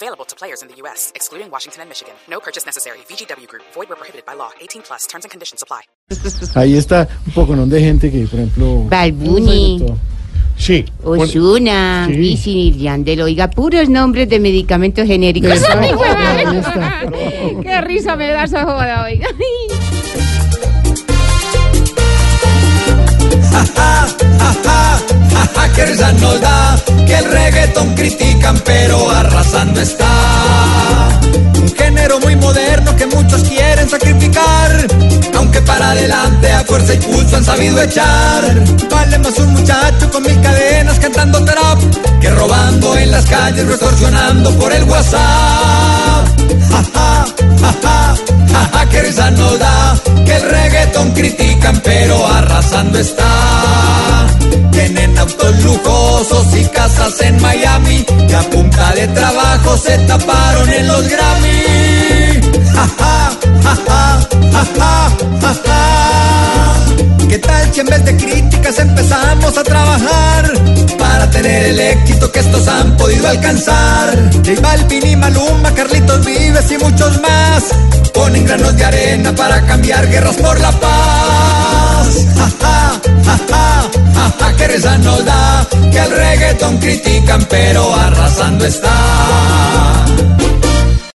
Available to players in the U.S., excluding Washington and Michigan. No purchase necessary. VGW Group. Void where prohibited by law. 18 plus. Terms and conditions apply. Ahí está un poco ¿no? de gente que, por ejemplo... Balbuni. Sí. Osuna, Sí. Wisin y Yandel, oiga, puros nombres de medicamentos genéricos. Ahí está. Qué risa me da esa joda, oiga. Ja, que risa nos da que el reggaetón critican pero arrasando está. Un género muy moderno que muchos quieren sacrificar, aunque para adelante a fuerza y pulso han sabido echar. Vale más un muchacho con mil cadenas cantando trap que robando en las calles o extorsionando por el WhatsApp. Ja, ja, ja, ja, ja, que risa nos da que el reggaetón critican pero arrasando está. Lujosos y casas en Miami que a punta de trabajo se taparon en los Grammy. Ja, ja, ja. ¿Qué tal si en vez de críticas empezamos a trabajar para tener el éxito que estos han podido alcanzar? J Balvin y Maluma, Carlitos Vives y muchos más ponen granos de arena para cambiar guerras por la paz. Risa nos da que el reggaetón critican pero arrasando está.